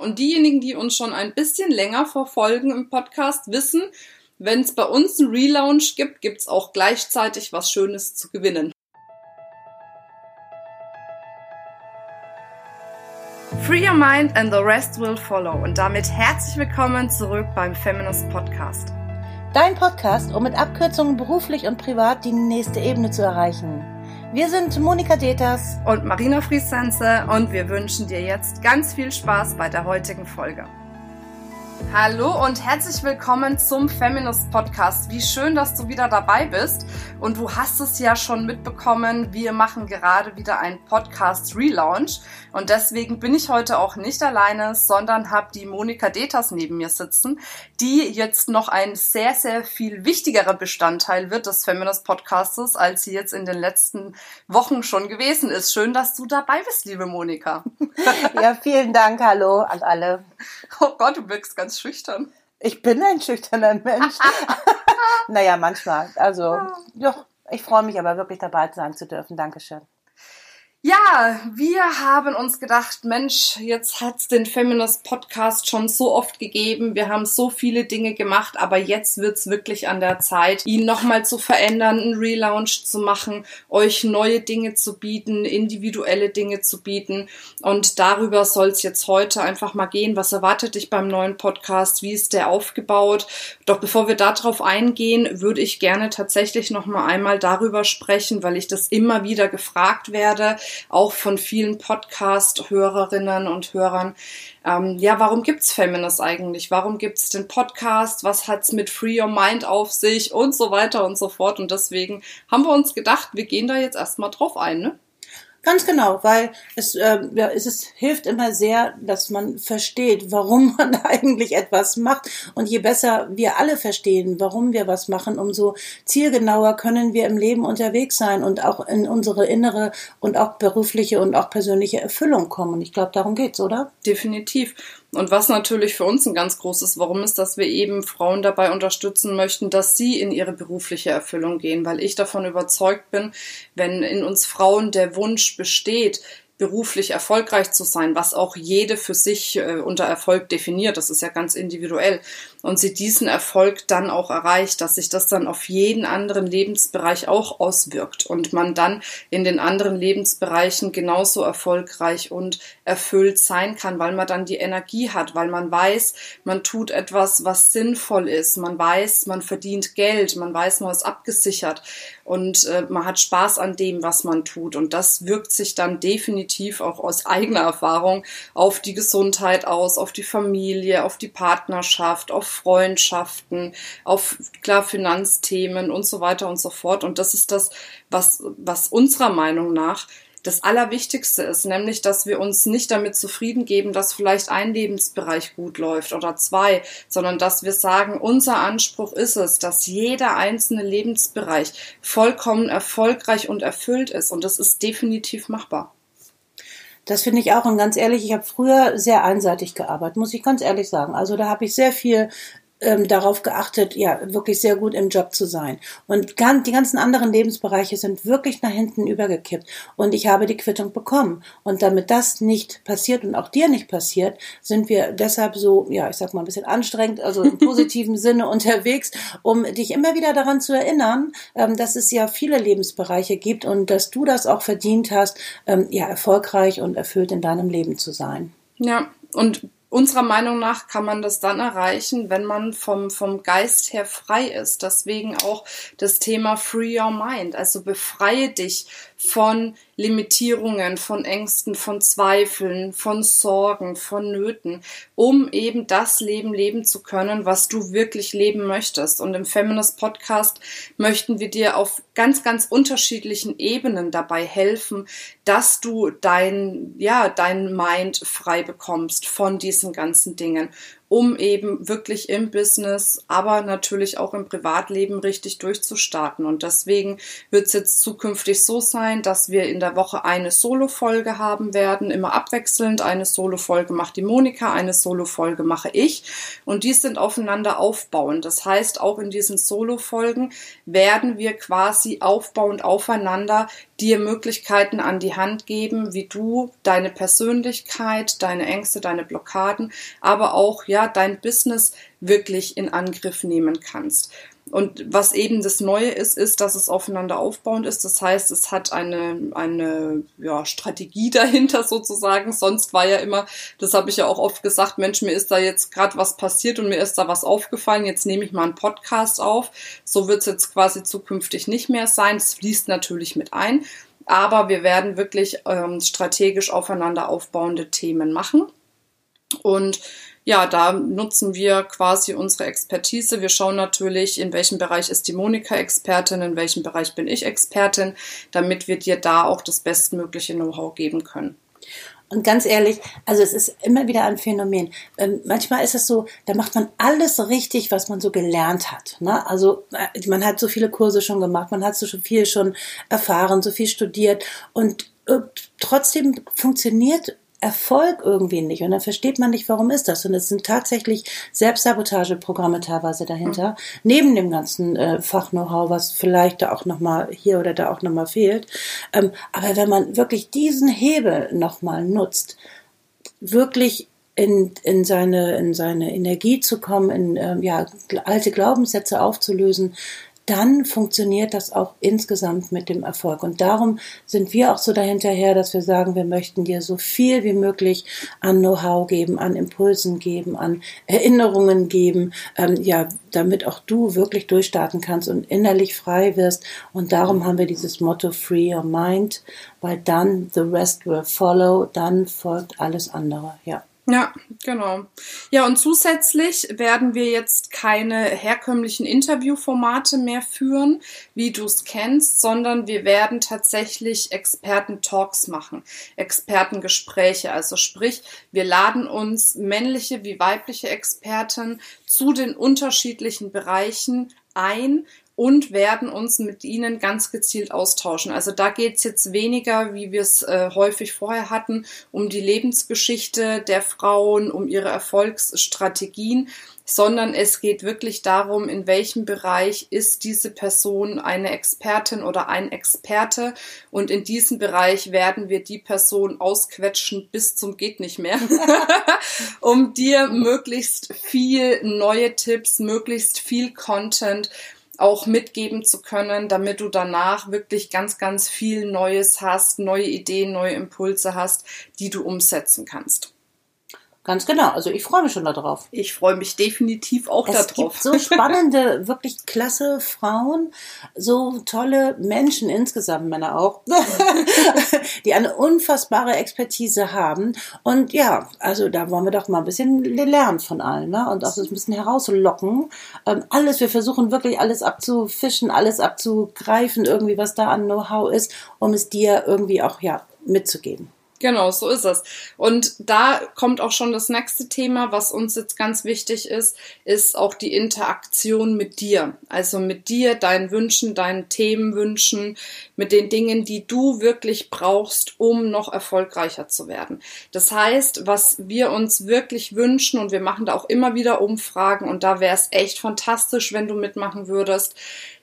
Und diejenigen, die uns schon ein bisschen länger verfolgen im Podcast, wissen, wenn es bei uns einen Relaunch gibt, gibt es auch gleichzeitig was Schönes zu gewinnen. Free Your Mind and the Rest Will Follow. Und damit herzlich willkommen zurück beim Feminist Podcast. Dein Podcast, um mit Abkürzungen beruflich und privat die nächste Ebene zu erreichen. Wir sind Monika Deters und Marina Friesense und wir wünschen dir jetzt ganz viel Spaß bei der heutigen Folge. Hallo und herzlich willkommen zum Feminist Podcast. Wie schön, dass du wieder dabei bist. Und du hast es ja schon mitbekommen, wir machen gerade wieder einen Podcast Relaunch. Und deswegen bin ich heute auch nicht alleine, sondern habe die Monika Deters neben mir sitzen, die jetzt noch ein sehr, sehr viel wichtigerer Bestandteil wird des Feminist Podcastes, als sie jetzt in den letzten Wochen schon gewesen ist. Schön, dass du dabei bist, liebe Monika. Ja, vielen Dank. Hallo an alle. Oh Gott, du wirkst ganz schüchtern. Ich bin ein schüchterner Mensch. naja, manchmal. Also, ja, ich freue mich aber wirklich dabei sein zu dürfen. Dankeschön. Ja, wir haben uns gedacht, Mensch, jetzt hat's den Feminist Podcast schon so oft gegeben. Wir haben so viele Dinge gemacht, aber jetzt wird's wirklich an der Zeit, ihn nochmal zu verändern, einen Relaunch zu machen, euch neue Dinge zu bieten, individuelle Dinge zu bieten. Und darüber soll's jetzt heute einfach mal gehen. Was erwartet dich beim neuen Podcast? Wie ist der aufgebaut? Doch bevor wir darauf eingehen, würde ich gerne tatsächlich nochmal einmal darüber sprechen, weil ich das immer wieder gefragt werde auch von vielen Podcast-Hörerinnen und Hörern. Ähm, ja, warum gibt's Feminist eigentlich? Warum gibt's den Podcast? Was hat's mit Free Your Mind auf sich? Und so weiter und so fort. Und deswegen haben wir uns gedacht, wir gehen da jetzt erstmal drauf ein, ne? Ganz genau, weil es, äh, ja, es ist, hilft immer sehr, dass man versteht, warum man eigentlich etwas macht. Und je besser wir alle verstehen, warum wir was machen, umso zielgenauer können wir im Leben unterwegs sein und auch in unsere innere und auch berufliche und auch persönliche Erfüllung kommen. Ich glaube, darum geht's, oder? Definitiv. Und was natürlich für uns ein ganz großes Warum ist, dass wir eben Frauen dabei unterstützen möchten, dass sie in ihre berufliche Erfüllung gehen, weil ich davon überzeugt bin, wenn in uns Frauen der Wunsch besteht, beruflich erfolgreich zu sein, was auch jede für sich äh, unter Erfolg definiert, das ist ja ganz individuell, und sie diesen Erfolg dann auch erreicht, dass sich das dann auf jeden anderen Lebensbereich auch auswirkt und man dann in den anderen Lebensbereichen genauso erfolgreich und erfüllt sein kann, weil man dann die Energie hat, weil man weiß, man tut etwas, was sinnvoll ist, man weiß, man verdient Geld, man weiß, man ist abgesichert. Und äh, man hat Spaß an dem, was man tut. Und das wirkt sich dann definitiv definitiv auch aus eigener Erfahrung auf die Gesundheit aus, auf die Familie, auf die Partnerschaft, auf Freundschaften, auf klar Finanzthemen und so weiter und so fort. Und das ist das, was, was unserer Meinung nach das Allerwichtigste ist, nämlich, dass wir uns nicht damit zufrieden geben, dass vielleicht ein Lebensbereich gut läuft oder zwei, sondern dass wir sagen, unser Anspruch ist es, dass jeder einzelne Lebensbereich vollkommen erfolgreich und erfüllt ist. Und das ist definitiv machbar. Das finde ich auch. Und ganz ehrlich, ich habe früher sehr einseitig gearbeitet, muss ich ganz ehrlich sagen. Also da habe ich sehr viel ähm, darauf geachtet, ja, wirklich sehr gut im Job zu sein. Und ganz, die ganzen anderen Lebensbereiche sind wirklich nach hinten übergekippt. Und ich habe die Quittung bekommen. Und damit das nicht passiert und auch dir nicht passiert, sind wir deshalb so, ja, ich sag mal ein bisschen anstrengend, also im positiven Sinne unterwegs, um dich immer wieder daran zu erinnern, ähm, dass es ja viele Lebensbereiche gibt und dass du das auch verdient hast, ähm, ja, erfolgreich und erfüllt in deinem Leben zu sein. Ja, und Unserer Meinung nach kann man das dann erreichen, wenn man vom, vom Geist her frei ist. Deswegen auch das Thema Free Your Mind. Also befreie dich von Limitierungen, von Ängsten, von Zweifeln, von Sorgen, von Nöten, um eben das Leben leben zu können, was du wirklich leben möchtest. Und im Feminist Podcast möchten wir dir auf ganz, ganz unterschiedlichen Ebenen dabei helfen, dass du dein, ja, dein Mind frei bekommst von diesen ganzen Dingen um eben wirklich im Business, aber natürlich auch im Privatleben richtig durchzustarten. Und deswegen wird es jetzt zukünftig so sein, dass wir in der Woche eine Solo-Folge haben werden, immer abwechselnd. Eine Solo-Folge macht die Monika, eine Solo-Folge mache ich. Und die sind aufeinander aufbauend. Das heißt, auch in diesen Solo-Folgen werden wir quasi aufbauend aufeinander dir Möglichkeiten an die Hand geben, wie du deine Persönlichkeit, deine Ängste, deine Blockaden, aber auch ja dein Business wirklich in Angriff nehmen kannst. Und was eben das Neue ist, ist, dass es aufeinander aufbauend ist. Das heißt, es hat eine, eine ja, Strategie dahinter sozusagen. Sonst war ja immer, das habe ich ja auch oft gesagt, Mensch, mir ist da jetzt gerade was passiert und mir ist da was aufgefallen. Jetzt nehme ich mal einen Podcast auf. So wird es jetzt quasi zukünftig nicht mehr sein. Es fließt natürlich mit ein. Aber wir werden wirklich ähm, strategisch aufeinander aufbauende Themen machen. Und ja, da nutzen wir quasi unsere Expertise. Wir schauen natürlich, in welchem Bereich ist die Monika Expertin, in welchem Bereich bin ich Expertin, damit wir dir da auch das bestmögliche Know-how geben können. Und ganz ehrlich, also es ist immer wieder ein Phänomen. Ähm, manchmal ist es so, da macht man alles richtig, was man so gelernt hat. Ne? Also äh, man hat so viele Kurse schon gemacht, man hat so viel schon erfahren, so viel studiert und äh, trotzdem funktioniert Erfolg irgendwie nicht. Und dann versteht man nicht, warum ist das. Und es sind tatsächlich Selbstsabotageprogramme teilweise dahinter, mhm. neben dem ganzen äh, Fach-Know-how, was vielleicht da auch nochmal hier oder da auch nochmal fehlt. Ähm, aber wenn man wirklich diesen Hebel nochmal nutzt, wirklich in, in, seine, in seine Energie zu kommen, in ähm, ja, alte Glaubenssätze aufzulösen, dann funktioniert das auch insgesamt mit dem Erfolg. Und darum sind wir auch so dahinterher, dass wir sagen, wir möchten dir so viel wie möglich an Know-how geben, an Impulsen geben, an Erinnerungen geben, ähm, ja, damit auch du wirklich durchstarten kannst und innerlich frei wirst. Und darum haben wir dieses Motto Free Your Mind, weil dann the rest will follow, dann folgt alles andere, ja. Ja, genau. Ja, und zusätzlich werden wir jetzt keine herkömmlichen Interviewformate mehr führen, wie du es kennst, sondern wir werden tatsächlich Experten-Talks machen, Expertengespräche. Also sprich, wir laden uns männliche wie weibliche Experten zu den unterschiedlichen Bereichen ein, und werden uns mit ihnen ganz gezielt austauschen. Also da geht es jetzt weniger, wie wir es äh, häufig vorher hatten, um die Lebensgeschichte der Frauen, um ihre Erfolgsstrategien, sondern es geht wirklich darum, in welchem Bereich ist diese Person eine Expertin oder ein Experte und in diesem Bereich werden wir die Person ausquetschen bis zum geht nicht mehr, um dir möglichst viel neue Tipps, möglichst viel Content auch mitgeben zu können, damit du danach wirklich ganz, ganz viel Neues hast, neue Ideen, neue Impulse hast, die du umsetzen kannst. Ganz genau. Also ich freue mich schon darauf. Ich freue mich definitiv auch es darauf. Es gibt so spannende, wirklich klasse Frauen, so tolle Menschen insgesamt, Männer auch, die eine unfassbare Expertise haben. Und ja, also da wollen wir doch mal ein bisschen lernen von allen, ne? Und auch so ein bisschen herauslocken. Ähm, alles, wir versuchen wirklich alles abzufischen, alles abzugreifen, irgendwie, was da an Know-how ist, um es dir irgendwie auch, ja, mitzugeben. Genau, so ist es. Und da kommt auch schon das nächste Thema, was uns jetzt ganz wichtig ist, ist auch die Interaktion mit dir. Also mit dir, deinen Wünschen, deinen Themenwünschen, mit den Dingen, die du wirklich brauchst, um noch erfolgreicher zu werden. Das heißt, was wir uns wirklich wünschen, und wir machen da auch immer wieder Umfragen, und da wäre es echt fantastisch, wenn du mitmachen würdest,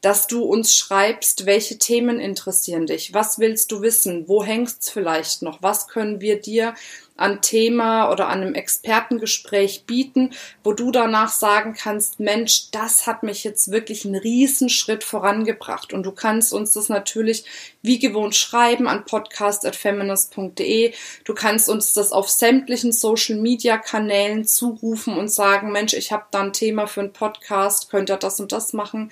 dass du uns schreibst, welche Themen interessieren dich, was willst du wissen, wo hängst's vielleicht noch, was können wir dir an Thema oder an einem Expertengespräch bieten, wo du danach sagen kannst, Mensch, das hat mich jetzt wirklich einen Riesenschritt vorangebracht. Und du kannst uns das natürlich wie gewohnt schreiben an podcast.feminist.de. Du kannst uns das auf sämtlichen Social Media Kanälen zurufen und sagen, Mensch, ich habe da ein Thema für einen Podcast, könnt ihr das und das machen.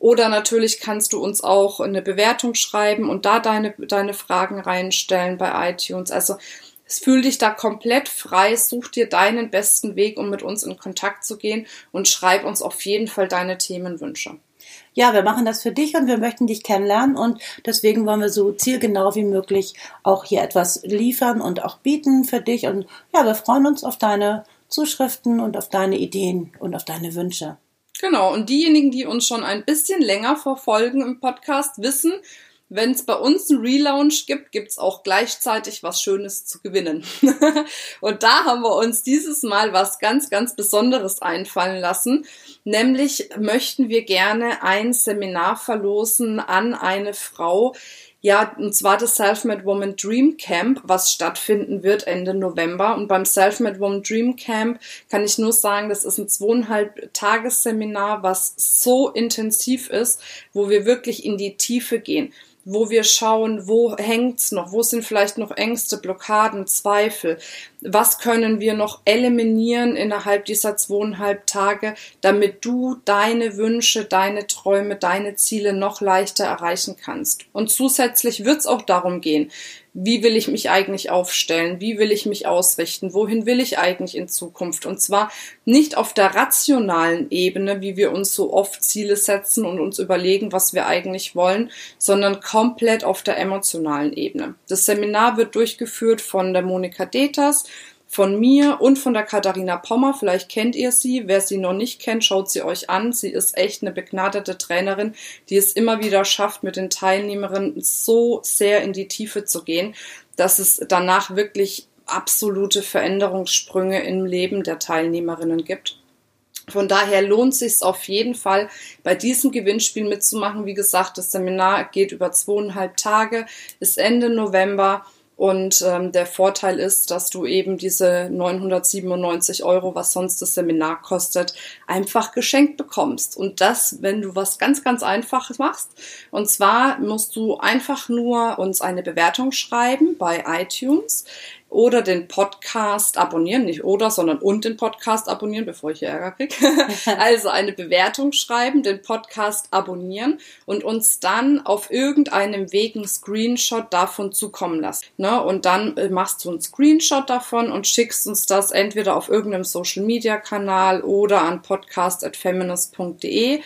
Oder natürlich kannst du uns auch eine Bewertung schreiben und da deine, deine Fragen reinstellen bei iTunes. Also es fühl dich da komplett frei, such dir deinen besten Weg, um mit uns in Kontakt zu gehen und schreib uns auf jeden Fall deine Themenwünsche. Ja, wir machen das für dich und wir möchten dich kennenlernen und deswegen wollen wir so zielgenau wie möglich auch hier etwas liefern und auch bieten für dich und ja, wir freuen uns auf deine Zuschriften und auf deine Ideen und auf deine Wünsche. Genau, und diejenigen, die uns schon ein bisschen länger verfolgen im Podcast, wissen, wenn es bei uns einen Relaunch gibt, gibt's auch gleichzeitig was Schönes zu gewinnen. und da haben wir uns dieses Mal was ganz, ganz Besonderes einfallen lassen. Nämlich möchten wir gerne ein Seminar verlosen an eine Frau, Ja, und zwar das Self-Made Woman Dream Camp, was stattfinden wird Ende November. Und beim Self-Made Woman Dream Camp kann ich nur sagen, das ist ein zweieinhalb Tagesseminar, was so intensiv ist, wo wir wirklich in die Tiefe gehen. Wo wir schauen, wo hängt's noch, wo sind vielleicht noch Ängste, Blockaden, Zweifel, was können wir noch eliminieren innerhalb dieser zweieinhalb Tage, damit du deine Wünsche, deine Träume, deine Ziele noch leichter erreichen kannst. Und zusätzlich wird's auch darum gehen, wie will ich mich eigentlich aufstellen, wie will ich mich ausrichten, wohin will ich eigentlich in Zukunft. Und zwar nicht auf der rationalen Ebene, wie wir uns so oft Ziele setzen und uns überlegen, was wir eigentlich wollen, sondern komplett auf der emotionalen Ebene. Das Seminar wird durchgeführt von der Monika Deters, von mir und von der Katharina Pommer. Vielleicht kennt ihr sie. Wer sie noch nicht kennt, schaut sie euch an. Sie ist echt eine begnadete Trainerin, die es immer wieder schafft, mit den Teilnehmerinnen so sehr in die Tiefe zu gehen, dass es danach wirklich absolute Veränderungssprünge im Leben der Teilnehmerinnen gibt. Von daher lohnt es sich auf jeden Fall, bei diesem Gewinnspiel mitzumachen. Wie gesagt, das Seminar geht über zweieinhalb Tage, ist Ende November. Und ähm, der Vorteil ist, dass du eben diese 997 Euro, was sonst das Seminar kostet, einfach geschenkt bekommst. Und das, wenn du was ganz, ganz Einfaches machst. Und zwar musst du einfach nur uns eine Bewertung schreiben bei iTunes oder den Podcast abonnieren, nicht oder, sondern und den Podcast abonnieren, bevor ich hier Ärger kriege. also eine Bewertung schreiben, den Podcast abonnieren und uns dann auf irgendeinem Weg einen Screenshot davon zukommen lassen. Ne? Und dann äh, machst du einen Screenshot davon und schickst uns das entweder auf irgendeinem Social Media Kanal oder an podcast.feminist.de,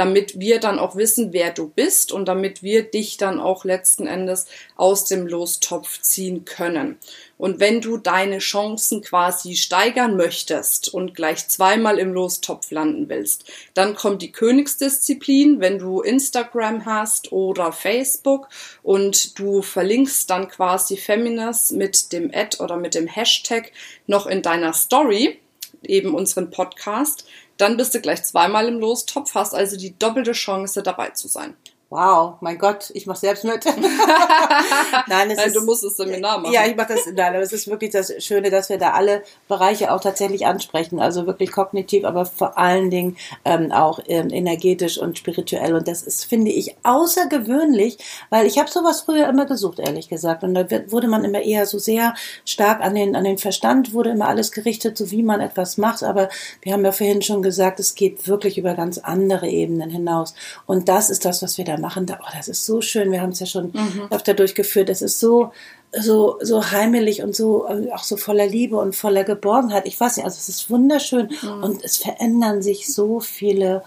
damit wir dann auch wissen, wer du bist und damit wir dich dann auch letzten Endes aus dem Lostopf ziehen können. Und wenn du deine Chancen quasi steigern möchtest und gleich zweimal im Lostopf landen willst, dann kommt die Königsdisziplin, wenn du Instagram hast oder Facebook und du verlinkst dann quasi Feminist mit dem Ad oder mit dem Hashtag noch in deiner Story, eben unseren Podcast, dann bist du gleich zweimal im Lostopf, hast also die doppelte Chance dabei zu sein. Wow, mein Gott, ich mache selbst mit. nein, es nein, ist, du musst das Seminar machen. Ja, ich mache das. Nein, aber es ist wirklich das Schöne, dass wir da alle Bereiche auch tatsächlich ansprechen. Also wirklich kognitiv, aber vor allen Dingen ähm, auch ähm, energetisch und spirituell. Und das ist, finde ich, außergewöhnlich, weil ich habe sowas früher immer gesucht, ehrlich gesagt. Und da wurde man immer eher so sehr stark an den an den Verstand, wurde immer alles gerichtet, so wie man etwas macht. Aber wir haben ja vorhin schon gesagt, es geht wirklich über ganz andere Ebenen hinaus. Und das ist das, was wir da machen. Da, oh, das ist so schön. Wir haben es ja schon mhm. öfter durchgeführt. Es ist so, so, so heimelig und so, äh, auch so voller Liebe und voller Geborgenheit. Ich weiß nicht, also es ist wunderschön mhm. und es verändern sich so viele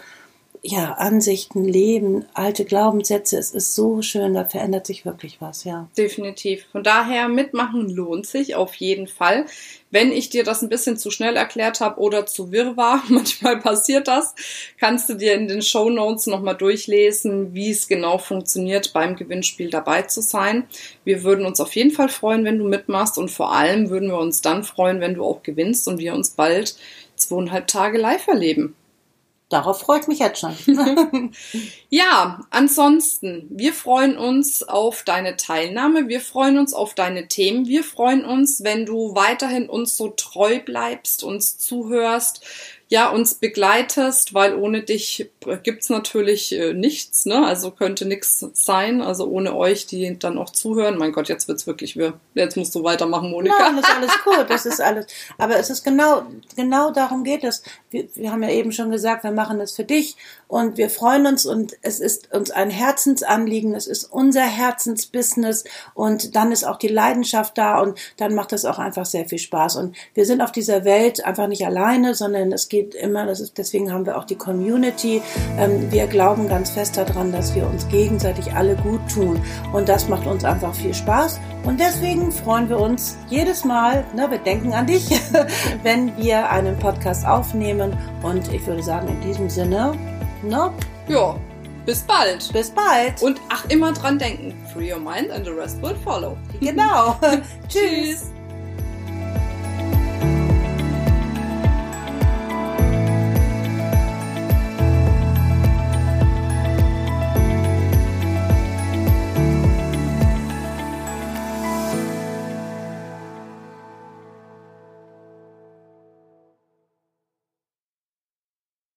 ja, Ansichten, Leben, alte Glaubenssätze. Es ist so schön, da verändert sich wirklich was, ja. Definitiv. Von daher mitmachen lohnt sich auf jeden Fall. Wenn ich dir das ein bisschen zu schnell erklärt habe oder zu wirr war, manchmal passiert das, kannst du dir in den Show Notes nochmal durchlesen, wie es genau funktioniert, beim Gewinnspiel dabei zu sein. Wir würden uns auf jeden Fall freuen, wenn du mitmachst und vor allem würden wir uns dann freuen, wenn du auch gewinnst und wir uns bald zweieinhalb Tage live erleben. Darauf freut mich jetzt schon. ja, ansonsten, wir freuen uns auf deine Teilnahme, wir freuen uns auf deine Themen, wir freuen uns, wenn du weiterhin uns so treu bleibst, uns zuhörst, ja, uns begleitest, weil ohne dich gibt's natürlich äh, nichts, ne? Also könnte nichts sein. Also ohne euch, die dann auch zuhören. Mein Gott, jetzt wird's wirklich wir. Jetzt musst du weitermachen, Monika. Nein, das ist alles gut, das ist alles. Aber es ist genau, genau darum geht es. Wir, wir haben ja eben schon gesagt, wir machen es für dich und wir freuen uns und es ist uns ein Herzensanliegen, es ist unser Herzensbusiness und dann ist auch die Leidenschaft da und dann macht das auch einfach sehr viel Spaß. Und wir sind auf dieser Welt einfach nicht alleine, sondern es geht immer, das ist, deswegen haben wir auch die Community. Ähm, wir glauben ganz fest daran, dass wir uns gegenseitig alle gut tun. Und das macht uns einfach viel Spaß. Und deswegen freuen wir uns jedes Mal, ne, wir denken an dich, wenn wir einen Podcast aufnehmen. Und ich würde sagen, in diesem Sinne, ne? Ja, bis bald. Bis bald. Und ach, immer dran denken. Free your mind and the rest will follow. Genau. Tschüss.